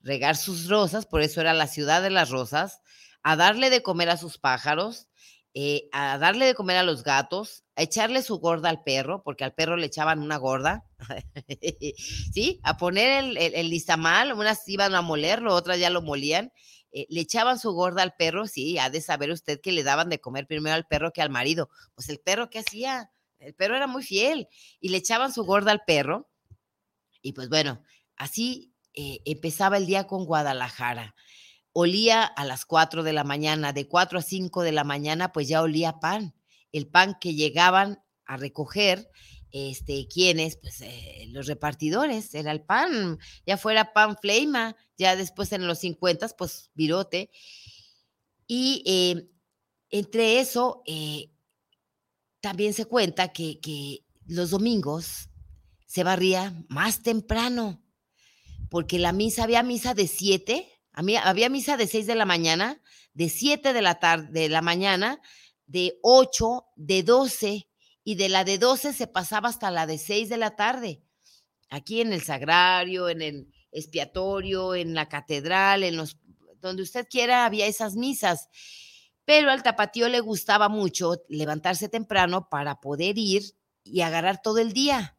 regar sus rosas, por eso era la ciudad de las rosas, a darle de comer a sus pájaros, eh, a darle de comer a los gatos, a echarle su gorda al perro, porque al perro le echaban una gorda, ¿sí? A poner el, el, listamal, unas iban a molerlo, otras ya lo molían, eh, le echaban su gorda al perro, sí, ha de saber usted que le daban de comer primero al perro que al marido. Pues el perro, ¿qué hacía? El perro era muy fiel y le echaban su gorda al perro. Y pues bueno, así eh, empezaba el día con Guadalajara olía a las 4 de la mañana, de 4 a 5 de la mañana, pues ya olía pan. El pan que llegaban a recoger, este, ¿quiénes? Pues eh, los repartidores, era el pan, ya fuera pan fleima, ya después en los 50, pues virote. Y eh, entre eso, eh, también se cuenta que, que los domingos se barría más temprano, porque la misa, había misa de 7 había misa de 6 de la mañana, de 7 de la tarde, de la mañana, de 8, de 12, y de la de 12 se pasaba hasta la de 6 de la tarde. Aquí en el sagrario, en el expiatorio, en la catedral, en los donde usted quiera había esas misas. Pero al tapatío le gustaba mucho levantarse temprano para poder ir y agarrar todo el día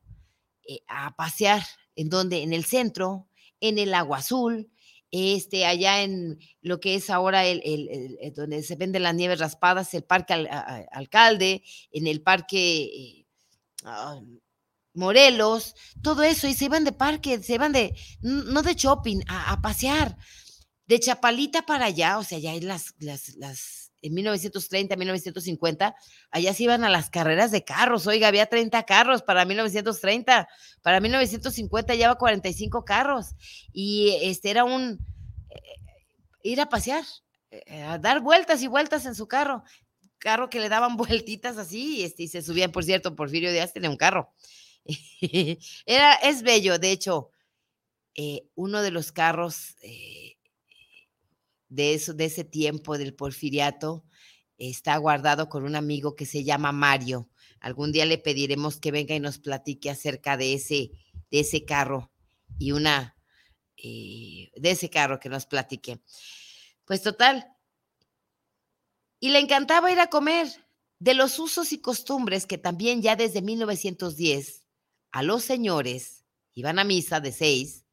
eh, a pasear en donde en el centro, en el agua azul, este, allá en lo que es ahora el, donde se venden las nieves raspadas, el parque alcalde, en el parque eh, ah, Morelos, todo eso, y se iban de parque, se iban de, no de shopping, a, pasear, de Chapalita para allá, o sea, ya en las, las, las, en 1930, 1950, allá se iban a las carreras de carros, oiga, había 30 carros para 1930, para 1950 lleva 45 carros, y este era un, ir a pasear, eh, a dar vueltas y vueltas en su carro. Carro que le daban vueltitas así y, este, y se subían, por cierto, Porfirio Díaz tenía un carro. Era, es bello, de hecho, eh, uno de los carros eh, de, eso, de ese tiempo del porfiriato está guardado con un amigo que se llama Mario. Algún día le pediremos que venga y nos platique acerca de ese, de ese carro y una eh, de ese carro que nos platiqué. Pues total. Y le encantaba ir a comer de los usos y costumbres que también ya desde 1910 a los señores iban a misa de seis,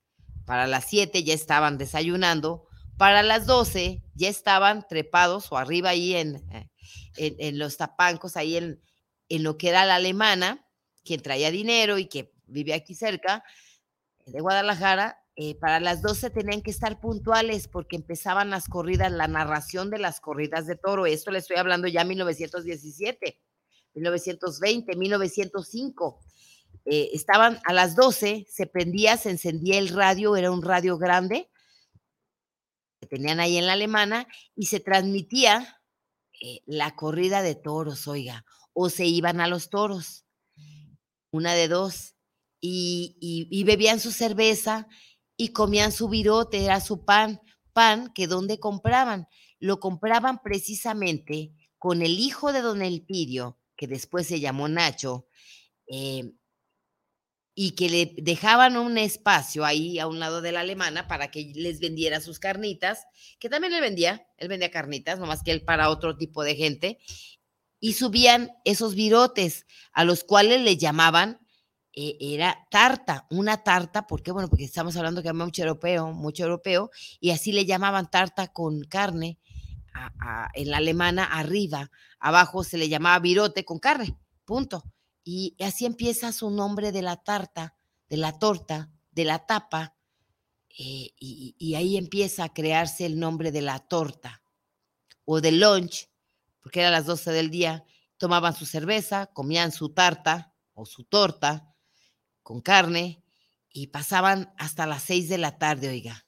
para las siete ya estaban desayunando, para las doce ya estaban trepados o arriba ahí en, eh, en, en los tapancos, ahí en, en lo que era la alemana, quien traía dinero y que vive aquí cerca de Guadalajara, eh, para las 12 tenían que estar puntuales porque empezaban las corridas, la narración de las corridas de toro. Esto le estoy hablando ya 1917, 1920, 1905. eh, estaban a las 12, se prendía, se encendía el radio, era un radio grande tenían ahí en la alemana y se transmitía eh, la corrida de toros, oiga, o se iban a los toros, una de dos, y, y bebían su cerveza y comían su virote, era su pan, pan que donde compraban, lo compraban precisamente con el hijo de don Elpidio, que después se llamó Nacho, eh, y que le dejaban un espacio ahí a un lado de la alemana para que les vendiera sus carnitas, que también le vendía, él vendía carnitas, nomás que él para otro tipo de gente, y subían esos virotes, a los cuales le llamaban, eh, era tarta, una tarta, ¿por qué? Bueno, porque estamos hablando que había mucho europeo, mucho europeo, y así le llamaban tarta con carne, en la alemana arriba, abajo se le llamaba virote con carne, punto. Y así empieza su nombre de la tarta, de la torta, de la tapa, eh, y, ahí empieza a crearse el nombre de la torta o de lunch, porque era las 12 del día, tomaban su cerveza, comían su tarta o su torta con carne y pasaban hasta las 6 de la tarde, oiga.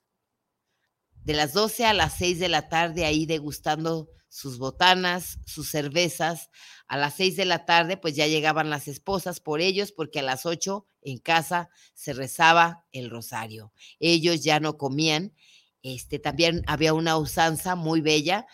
De las 12 a las 6 de la tarde ahí degustando sus botanas, sus cervezas. A las 6 de la tarde pues ya llegaban las esposas por ellos porque a las 8 en casa se rezaba el rosario. Ellos ya no comían. Este también había una usanza muy bella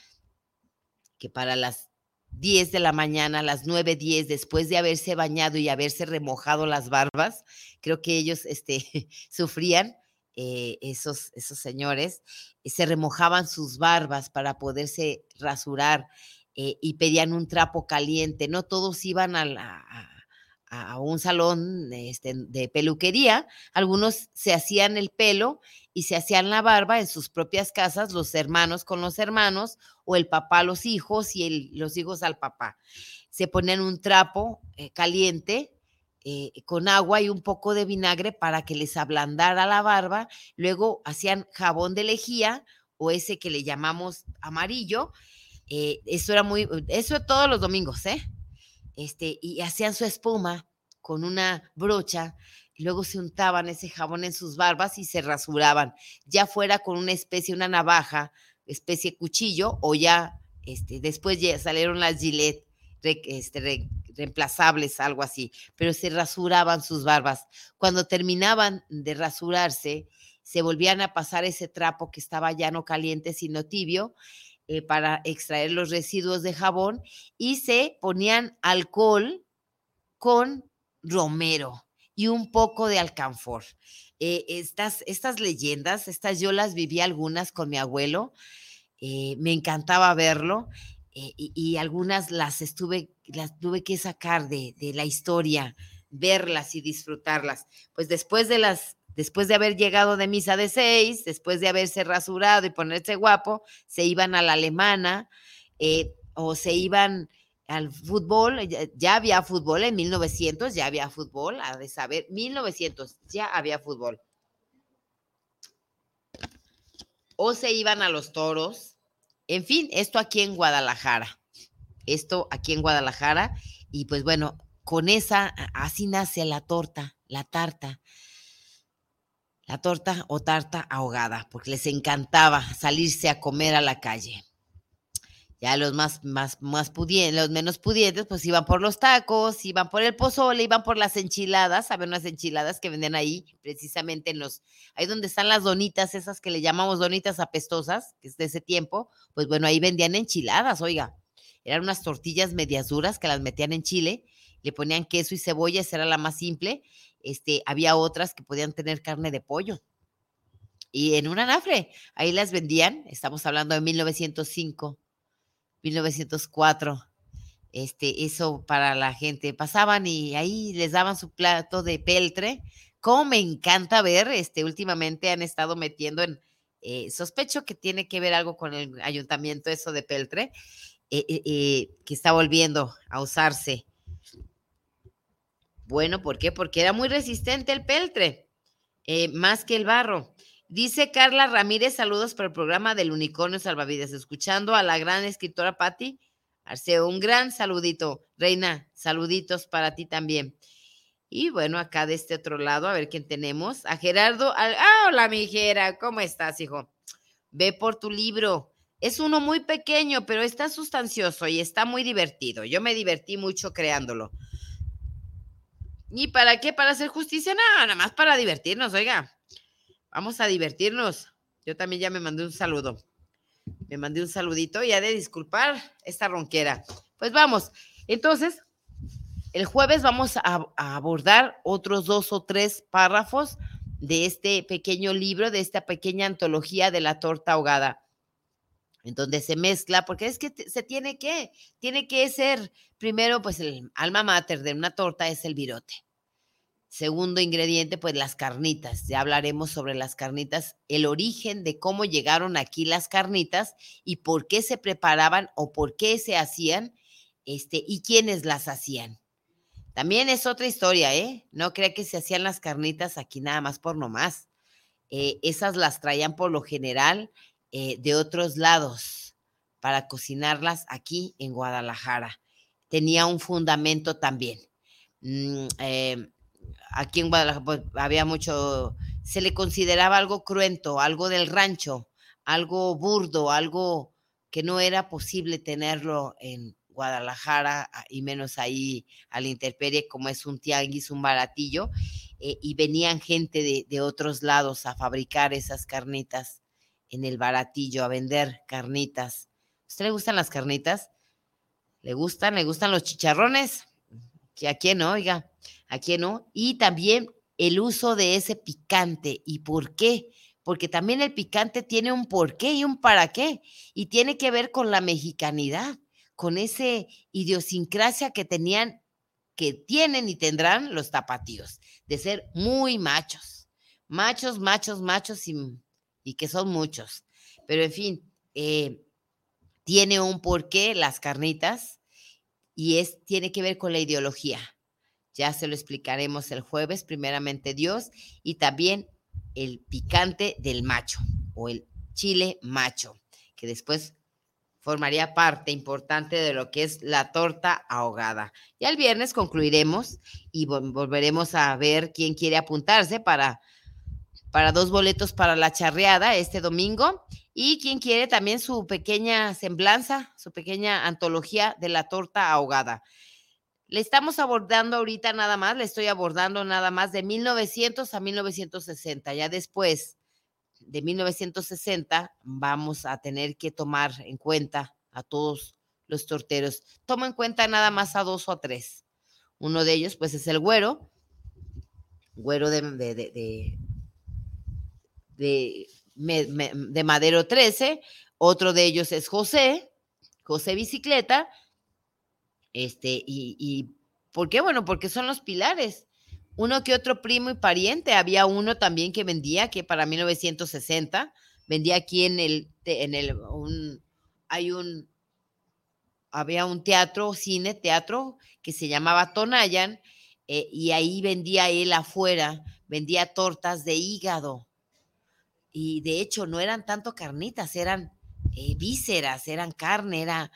que para las 10 de la mañana, las 9, 10, después de haberse bañado y haberse remojado las barbas, creo que ellos este, sufrían eh, esos, esos señores, eh, se remojaban sus barbas para poderse rasurar eh, y pedían un trapo caliente. No todos iban a, un salón este, de peluquería, algunos se hacían el pelo y se hacían la barba en sus propias casas, los hermanos con los hermanos o el papá a los hijos y los hijos al papá. Se ponían un trapo caliente eh, con agua y un poco de vinagre para que les ablandara la barba. Luego hacían jabón de lejía o ese que le llamamos amarillo. Eh, eso era muy, eso todos los domingos, ¿eh? Este, y hacían su espuma con una brocha y luego se untaban ese jabón en sus barbas y se rasuraban, ya fuera con una especie, una navaja, especie cuchillo, o ya, este, después ya salieron las gilet este, reemplazables, algo así, pero se rasuraban sus barbas. Cuando terminaban de rasurarse, se volvían a pasar ese trapo que estaba ya no caliente, sino tibio, eh, para extraer los residuos de jabón y se ponían alcohol con romero y un poco de alcanfor. Eh, estas, estas leyendas, estas yo las viví algunas con mi abuelo, eh, me encantaba verlo eh, y, algunas las estuve, las tuve que sacar de, la historia, verlas y disfrutarlas. Pues después de las, después de haber llegado de misa de seis, después de haberse rasurado y ponerse guapo, se iban a la alemana eh, o se iban al fútbol, ya, había fútbol en 1900, ya había fútbol, a de saber, 1900, ya había fútbol. O se iban a los toros, en fin, esto aquí en Guadalajara. Esto aquí en Guadalajara. Y pues bueno, con esa, así nace la torta, la tarta. La torta o tarta ahogada, porque les encantaba salirse a comer a la calle. Ya los más, más, más pudientes, los menos pudientes, pues iban por los tacos, iban por el pozole, iban por las enchiladas. Había unas enchiladas que venden ahí, precisamente en los, ahí donde están las donitas, esas que le llamamos donitas apestosas, que es de ese tiempo. Pues bueno, ahí vendían enchiladas, oiga. Eran unas tortillas medias duras que las metían en chile, le ponían queso y cebolla, esa era la más simple. Este, había otras que podían tener carne de pollo. Y en un anafre, ahí las vendían, estamos hablando de 1905 1904. Este, eso para la gente. Pasaban y ahí les daban su plato de peltre. Como me encanta ver, este, últimamente han estado metiendo en, eh, sospecho que tiene que ver algo con el ayuntamiento, eso de peltre, eh, eh, que está volviendo a usarse. Bueno, ¿por qué? Porque era muy resistente el peltre, más que el barro. Dice Carla Ramírez, saludos para el programa del Unicornio Salvavidas, escuchando a la gran escritora Patti Arceo. Un gran saludito, Reina, saluditos para ti también. Y bueno, acá de este otro lado, a ver quién tenemos. A Gerardo. Ah, hola, mi Gera. ¿Cómo estás, hijo? Ve por tu libro. Es uno muy pequeño, pero está sustancioso y está muy divertido. Yo me divertí mucho creándolo. ¿Y para qué? ¿Para hacer justicia? No, nada más para divertirnos, oiga. Vamos a divertirnos. Yo también ya me mandé un saludo. Me mandé un saludito y ha de disculpar esta ronquera. Pues vamos. Entonces, el jueves vamos a, abordar otros dos o tres párrafos de este pequeño libro, de esta pequeña antología de la torta ahogada, en donde se mezcla, porque es que se tiene que, tiene que ser, primero, pues el alma mater de una torta es el virote. Segundo ingrediente, pues las carnitas. Ya hablaremos sobre las carnitas, el origen de cómo llegaron aquí las carnitas y por qué se preparaban o por qué se hacían, este, y quiénes las hacían. También es otra historia, ¿eh? No crea que se hacían las carnitas aquí nada más por nomás. Eh, esas las traían por lo general eh, de otros lados para cocinarlas aquí en Guadalajara. Tenía un fundamento también. Eh, aquí en Guadalajara pues, había mucho, se le consideraba algo cruento, algo del rancho, algo burdo, algo que no era posible tenerlo en, Guadalajara y menos ahí a la intemperie, como es un tianguis, un baratillo, eh, y venían gente de, otros lados a fabricar esas carnitas en el baratillo, a vender carnitas. ¿A usted le gustan las carnitas? ¿Le gustan? ¿Le gustan los chicharrones? A quién no, oiga, a quién no. Y también el uso de ese picante. ¿Y por qué? Porque también el picante tiene un porqué y un para qué. Y tiene que ver con la mexicanidad con esa idiosincrasia que tenían, que tienen y tendrán los tapatíos, de ser muy machos, machos, machos, machos y, que son muchos. Pero en fin, eh, tiene un porqué las carnitas y es, tiene que ver con la ideología. Ya se lo explicaremos el jueves, primeramente Dios, y también el picante del macho o el chile macho, que después formaría parte importante de lo que es la torta ahogada. Ya el viernes concluiremos y volveremos a ver quién quiere apuntarse para, para dos boletos para la charreada este domingo y quién quiere también su pequeña semblanza, su pequeña antología de la torta ahogada. Le estamos abordando ahorita nada más, le estoy abordando nada más de 1900 a 1960. Ya después de 1960 vamos a tener que tomar en cuenta a todos los torteros. Toma en cuenta nada más a dos o a tres. Uno de ellos, pues, es el güero, güero de, de, de, Madero 13. Otro de ellos es José, José Bicicleta. Este, y, y ¿por qué? Bueno, porque son los pilares uno que otro primo y pariente. Había uno también que vendía, que para 1960 vendía aquí en el, en el, un, hay un, había un teatro, cine, teatro, que se llamaba Tonayan, eh, y ahí vendía él afuera, vendía tortas de hígado. Y de hecho no eran tanto carnitas, eran eh, vísceras, eran carne, era,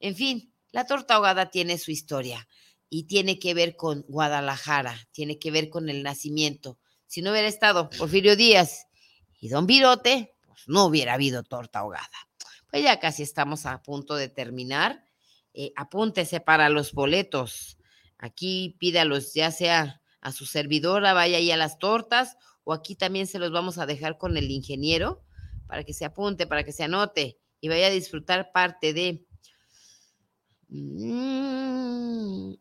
en fin, la torta ahogada tiene su historia y tiene que ver con Guadalajara, tiene que ver con el nacimiento. Si no hubiera estado Porfirio Díaz y Don Virote, pues no hubiera habido torta ahogada. Pues ya casi estamos a punto de terminar. Eh, apúntese para los boletos. Aquí pídalos, ya sea a su servidora, vaya ahí a las tortas, o aquí también se los vamos a dejar con el ingeniero para que se apunte, para que se anote y vaya a disfrutar parte de. Mm,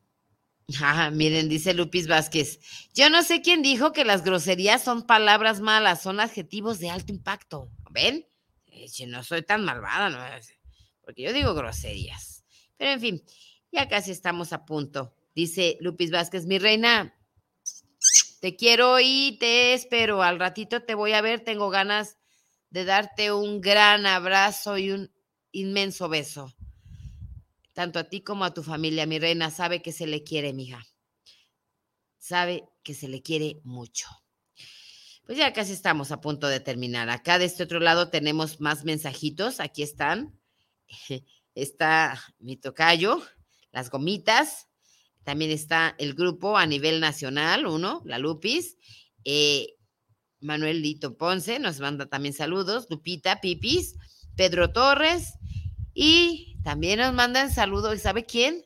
Ah, miren, dice Lupis Vázquez. Yo no sé quién dijo que las groserías son palabras malas, son adjetivos de alto impacto. ¿Ven? Eh, yo no soy tan malvada, ¿no? Porque yo digo groserías. Pero en fin, ya casi estamos a punto. Dice Lupis Vázquez, mi reina, te quiero y te espero. Al ratito te voy a ver. Tengo ganas de darte un gran abrazo y un inmenso beso tanto a ti como a tu familia, mi reina, sabe que se le quiere, mija. Sabe que se le quiere mucho. Pues ya casi estamos a punto de terminar. Acá de este otro lado tenemos más mensajitos. Aquí están. Está mi tocayo, las gomitas. También está el grupo a nivel nacional, uno, la Lupis. Eh, Manuel Lito Ponce nos manda también saludos. Lupita Pipis, Pedro Torres. Y también nos mandan saludos. ¿Y sabe quién?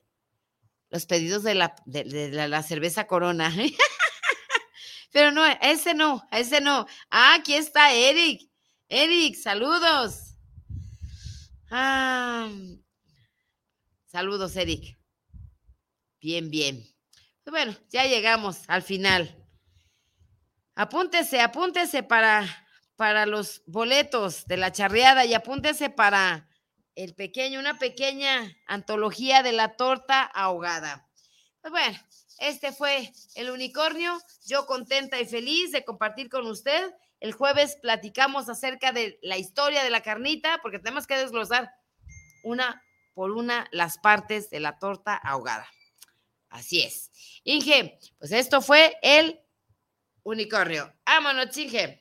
Los pedidos de la, de, la, cerveza Corona. Pero no, ese no, ese no. Ah, aquí está Eric. Eric, saludos. Ah, saludos, Eric. Bien, bien. Pues bueno, ya llegamos al final. Apúntese, apúntese para, para los boletos de la charreada y apúntese para el pequeño, una pequeña antología de la torta ahogada. Pues bueno, este fue el unicornio. Yo contenta y feliz de compartir con usted. El jueves platicamos acerca de la historia de la carnita, porque tenemos que desglosar una por una las partes de la torta ahogada. Así es. Inge, pues esto fue el unicornio. Vámonos, Inge.